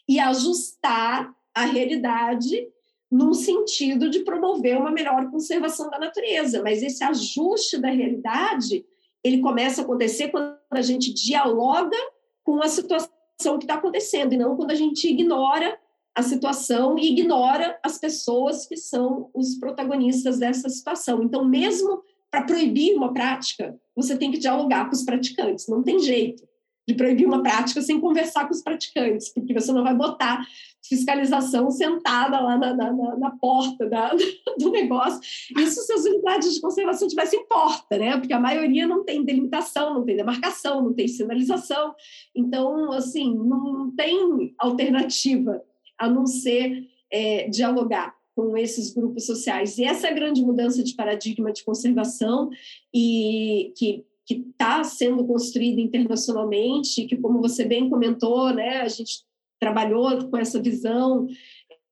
e ajustar a realidade num sentido de promover uma melhor conservação da natureza. Mas esse ajuste da realidade, ele começa a acontecer quando a gente dialoga com a situação que está acontecendo e não quando a gente ignora a situação e ignora as pessoas que são os protagonistas dessa situação. Então, mesmo para proibir uma prática, você tem que dialogar com os praticantes, não tem jeito de proibir uma prática sem conversar com os praticantes, porque você não vai botar fiscalização sentada lá na, na, na porta da, do negócio. Isso se as unidades de conservação tivessem porta, né? Porque a maioria não tem delimitação, não tem demarcação, não tem sinalização. Então, assim, não tem alternativa a não ser é, dialogar com esses grupos sociais. E essa grande mudança de paradigma de conservação e que que está sendo construída internacionalmente, que como você bem comentou, né, a gente trabalhou com essa visão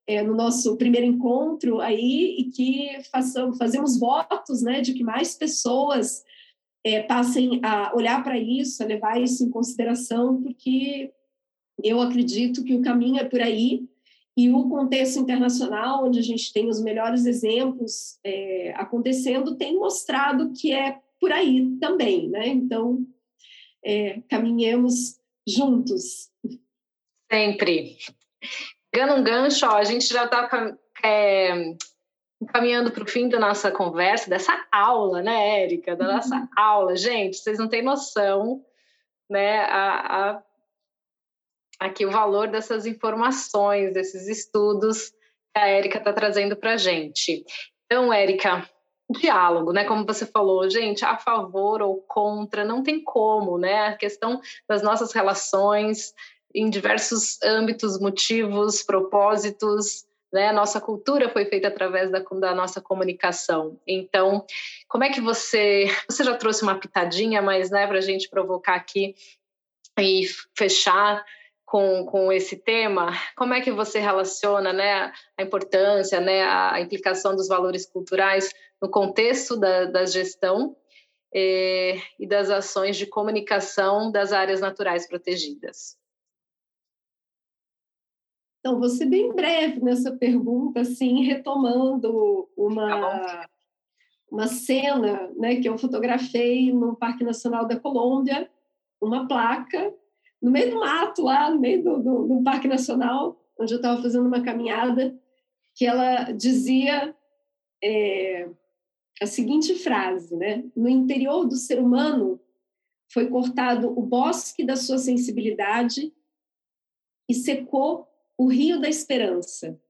é, no nosso primeiro encontro aí e que façam, fazemos votos, né, de que mais pessoas é, passem a olhar para isso, a levar isso em consideração, porque eu acredito que o caminho é por aí e o contexto internacional, onde a gente tem os melhores exemplos é, acontecendo, tem mostrado que é por aí também, né? Então, é, caminhemos juntos. Sempre. Pegando um gancho, ó, a gente já está é, caminhando para o fim da nossa conversa, dessa aula, né, Érica? Da nossa uhum. aula. Gente, vocês não têm noção, né? A, a aqui o valor dessas informações, desses estudos que a Érica está trazendo para a gente. Então, Érica, diálogo, né? Como você falou, gente, a favor ou contra, não tem como, né? A questão das nossas relações em diversos âmbitos, motivos, propósitos, né? Nossa cultura foi feita através da, da nossa comunicação. Então, como é que você, você já trouxe uma pitadinha, mas, né, para a gente provocar aqui e fechar com, com esse tema, como é que você relaciona né, a importância, né, a implicação dos valores culturais no contexto da, da gestão eh, e das ações de comunicação das áreas naturais protegidas? Então, vou ser bem breve nessa pergunta, assim, retomando uma, tá uma cena né, que eu fotografei no Parque Nacional da Colômbia, uma placa no meio do mato, lá no meio do, do, do Parque Nacional, onde eu estava fazendo uma caminhada, que ela dizia é, a seguinte frase, né? No interior do ser humano foi cortado o bosque da sua sensibilidade e secou o rio da esperança.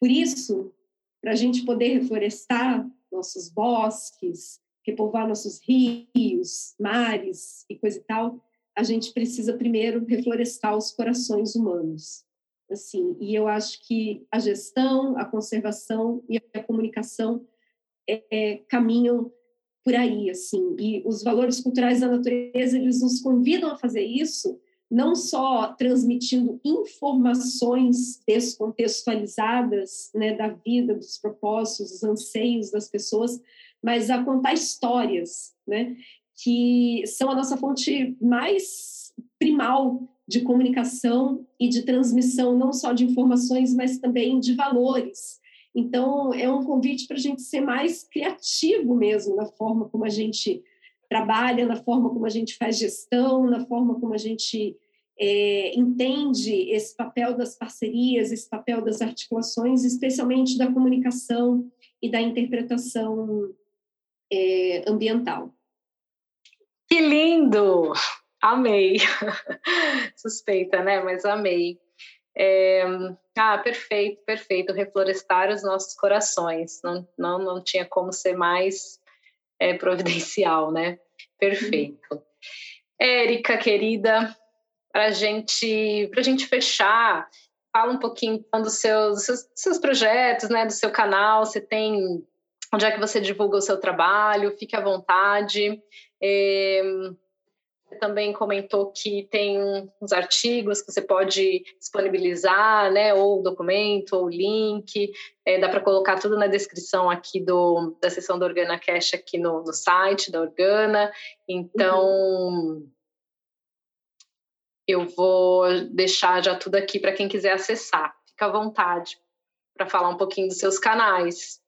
Por isso, para a gente poder reflorestar nossos bosques, repovoar nossos rios, mares e coisa e tal, a gente precisa primeiro reflorestar os corações humanos. Assim, e eu acho que a gestão, a conservação e a comunicação é, é, caminham por aí, assim. E os valores culturais da natureza, eles nos convidam a fazer isso, não só transmitindo informações descontextualizadas né, da vida, dos propósitos, dos anseios das pessoas, mas a contar histórias, né, que são a nossa fonte mais primal de comunicação e de transmissão, não só de informações, mas também de valores. Então, é um convite para a gente ser mais criativo mesmo na forma como a gente trabalha, na forma como a gente faz gestão, na forma como a gente é, entende esse papel das parcerias, esse papel das articulações, especialmente da comunicação e da interpretação é, ambiental. Que lindo! Amei. Suspeita, né? Mas amei. É, ah, perfeito, perfeito. Reflorestar os nossos corações. Não, não, não tinha como ser mais é, providencial, né? Perfeito. Érica, querida, para gente, a gente fechar, fala um pouquinho então, dos seus, dos seus, seus projetos, né? Do seu canal. Você tem onde é que você divulga o seu trabalho? Fique à vontade. É, você também comentou que tem uns artigos que você pode disponibilizar, né? Ou documento, ou link. É, dá para colocar tudo na descrição aqui do, da sessão do Organa Cash aqui no, no site da Organa. Então, uhum. eu vou deixar já tudo aqui para quem quiser acessar. Fica à vontade para falar um pouquinho dos seus canais.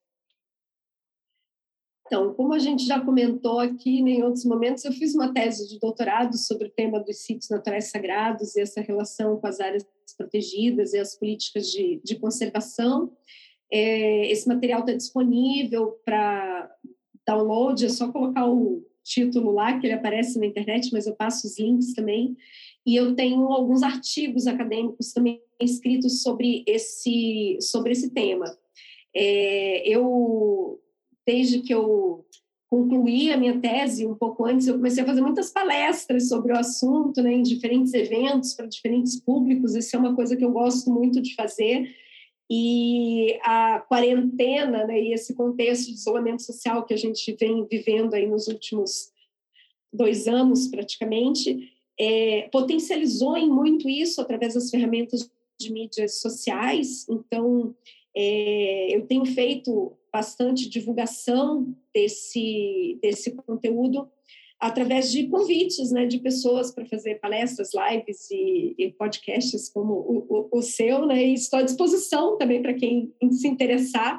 Então, como a gente já comentou aqui em outros momentos, eu fiz uma tese de doutorado sobre o tema dos sítios naturais sagrados e essa relação com as áreas protegidas e as políticas de, de conservação. É, esse material está disponível para download, é só colocar o título lá, que ele aparece na internet, mas eu passo os links também. E eu tenho alguns artigos acadêmicos também escritos sobre esse, sobre esse tema. É, eu desde que eu concluí a minha tese um pouco antes, eu comecei a fazer muitas palestras sobre o assunto, né, em diferentes eventos para diferentes públicos. Isso é uma coisa que eu gosto muito de fazer. E a quarentena, né, e esse contexto de isolamento social que a gente vem vivendo aí nos últimos dois anos, praticamente, é, potencializou em muito isso através das ferramentas de mídias sociais. Então, é, eu tenho feito bastante divulgação desse, desse conteúdo através de convites né, de pessoas para fazer palestras, lives e, e podcasts como o, o, o, seu, né, e estou à disposição também para quem se interessar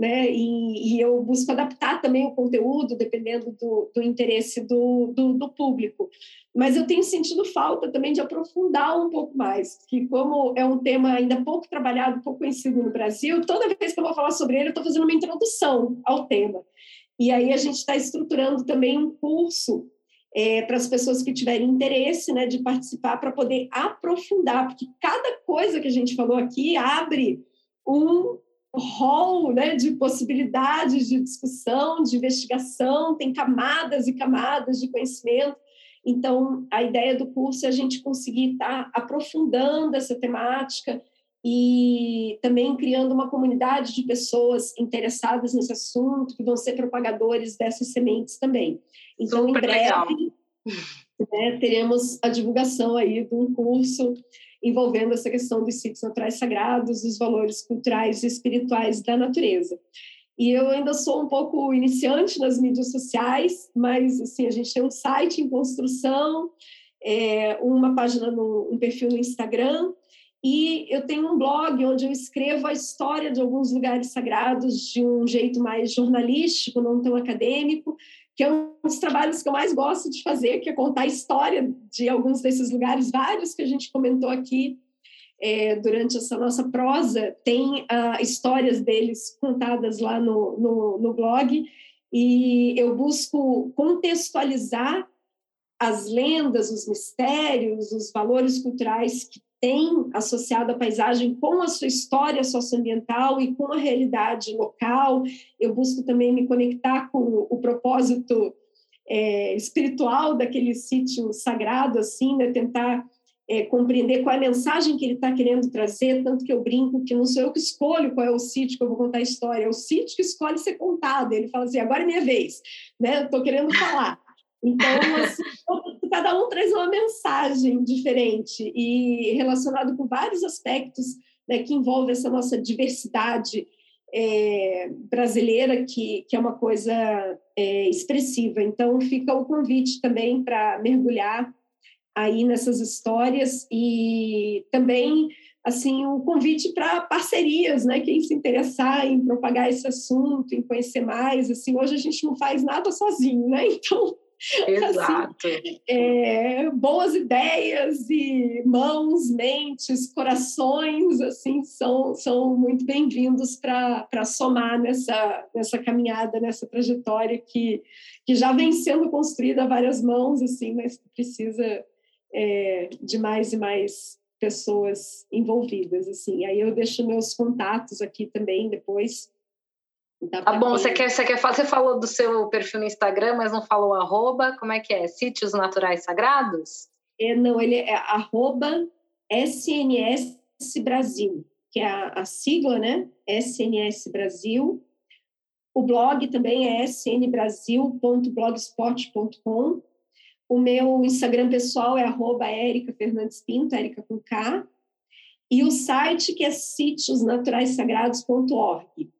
né? E, e, eu busco adaptar também o conteúdo dependendo do, do interesse do, do, do, público. Mas eu tenho sentido falta também de aprofundar um pouco mais, que como é um tema ainda pouco trabalhado, pouco conhecido no Brasil, toda vez que eu vou falar sobre ele, eu estou fazendo uma introdução ao tema. E aí a gente está estruturando também um curso é, para as pessoas que tiverem interesse né, de participar para poder aprofundar, porque cada coisa que a gente falou aqui abre um rol né, de possibilidades de discussão, de investigação, tem camadas e camadas de conhecimento. Então, a ideia do curso é a gente conseguir estar tá aprofundando essa temática e também criando uma comunidade de pessoas interessadas nesse assunto, que vão ser propagadores dessas sementes também. Então, Super em breve, né, teremos a divulgação aí de um curso envolvendo essa questão dos sítios naturais sagrados, dos valores culturais e espirituais da natureza. E eu ainda sou um pouco iniciante nas mídias sociais, mas assim a gente tem um site em construção, é, uma página no um perfil no Instagram e eu tenho um blog onde eu escrevo a história de alguns lugares sagrados de um jeito mais jornalístico, não tão acadêmico, que é um dos trabalhos que eu mais gosto de fazer, que é contar a história de alguns desses lugares, vários que a gente comentou aqui é, durante essa nossa prosa, tem uh, histórias deles contadas lá no, no, no blog, e eu busco contextualizar as lendas, os mistérios, os valores culturais que tem associado a paisagem com a sua história socioambiental e com a realidade local. Eu busco também me conectar com o propósito é, espiritual daquele sítio sagrado, assim, né? tentar é, compreender qual é a mensagem que ele está querendo trazer, tanto que eu brinco que não sou eu que escolho qual é o sítio que eu vou contar a história, é o sítio que escolhe ser contado. Ele fala assim, agora é minha vez, né? Estou querendo falar. Então, assim, cada um traz uma mensagem diferente e relacionado com vários aspectos né, que envolve essa nossa diversidade é, brasileira, que, que é uma coisa é, expressiva. Então, fica o convite também para mergulhar aí nessas histórias e também assim um convite para parcerias, né? Quem se interessar em propagar esse assunto, em conhecer mais, assim, hoje a gente não faz nada sozinho, né? Então Exato. Assim, é, boas ideias e mãos, mentes, corações, assim, são, são muito bem-vindos para somar nessa, nessa caminhada, nessa trajetória que, que já vem sendo construída a várias mãos, assim, mas precisa é, de mais e mais pessoas envolvidas, assim. Aí eu deixo meus contatos aqui também depois Tá bom, você quer, você quer você falou do seu perfil no Instagram, mas não falou arroba, como é que é? Sítios Naturais Sagrados? É, não, ele é arroba SNS Brasil, que é a, a sigla, né? SNS Brasil. O blog também é snbrasil.blogspot.com. O meu Instagram pessoal é arroba Érica Fernandes Pinto, Érica com K. E o site que é sítiosnaturaissagrados.org.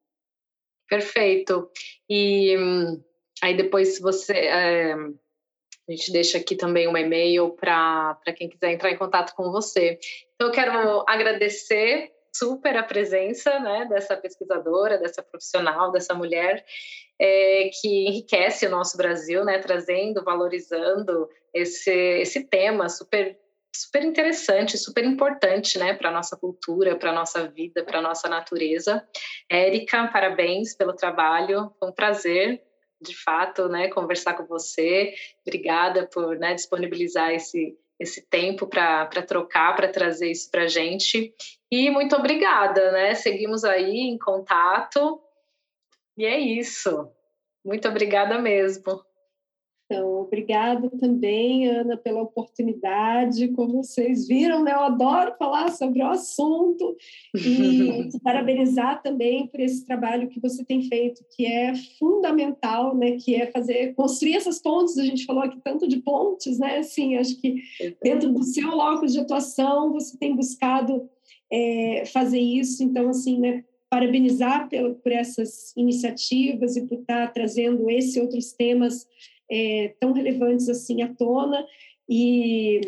Perfeito. E hum, aí depois você. É, a gente deixa aqui também um e-mail para quem quiser entrar em contato com você. Então, eu quero agradecer super a presença né, dessa pesquisadora, dessa profissional, dessa mulher é, que enriquece o nosso Brasil, né, trazendo, valorizando esse, esse tema super super interessante, super importante, né, para nossa cultura, para nossa vida, para nossa natureza. Érica, parabéns pelo trabalho, foi um prazer, de fato, né, conversar com você. Obrigada por né, disponibilizar esse esse tempo para trocar, para trazer isso para a gente. E muito obrigada, né? Seguimos aí em contato. E é isso. Muito obrigada mesmo. Então, obrigada também, Ana, pela oportunidade. Como vocês viram, né, eu adoro falar sobre o assunto e parabenizar também por esse trabalho que você tem feito, que é fundamental, né, que é fazer construir essas pontes. A gente falou aqui tanto de pontes, né? Assim, acho que dentro do seu locus de atuação você tem buscado é, fazer isso. Então, assim, né, parabenizar por, por essas iniciativas e por estar trazendo esse e outros temas é, tão relevantes assim à tona e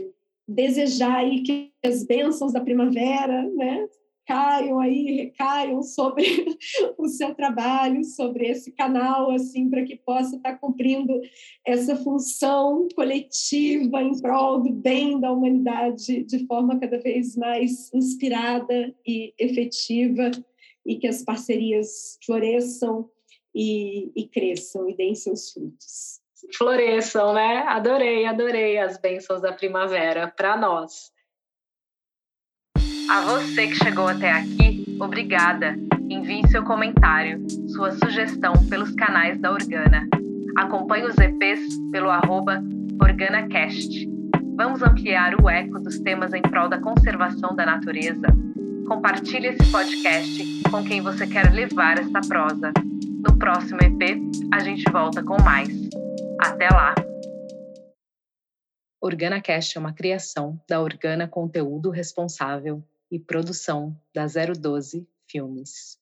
desejar aí que as bênçãos da primavera, né, caiam aí, recaiam sobre o seu trabalho, sobre esse canal, assim, para que possa estar cumprindo essa função coletiva em prol do bem da humanidade de forma cada vez mais inspirada e efetiva e que as parcerias floresçam e, e cresçam e deem seus frutos floresçam, né? Adorei, adorei as bênçãos da primavera para nós. A você que chegou até aqui, obrigada. Envie seu comentário, sua sugestão pelos canais da Organa. Acompanhe os EPs pelo arroba OrganaCast. Vamos ampliar o eco dos temas em prol da conservação da natureza. Compartilhe esse podcast com quem você quer levar esta prosa. No próximo EP, a gente volta com mais. Até lá! OrganaCast é uma criação da Organa Conteúdo Responsável e produção da 012 Filmes.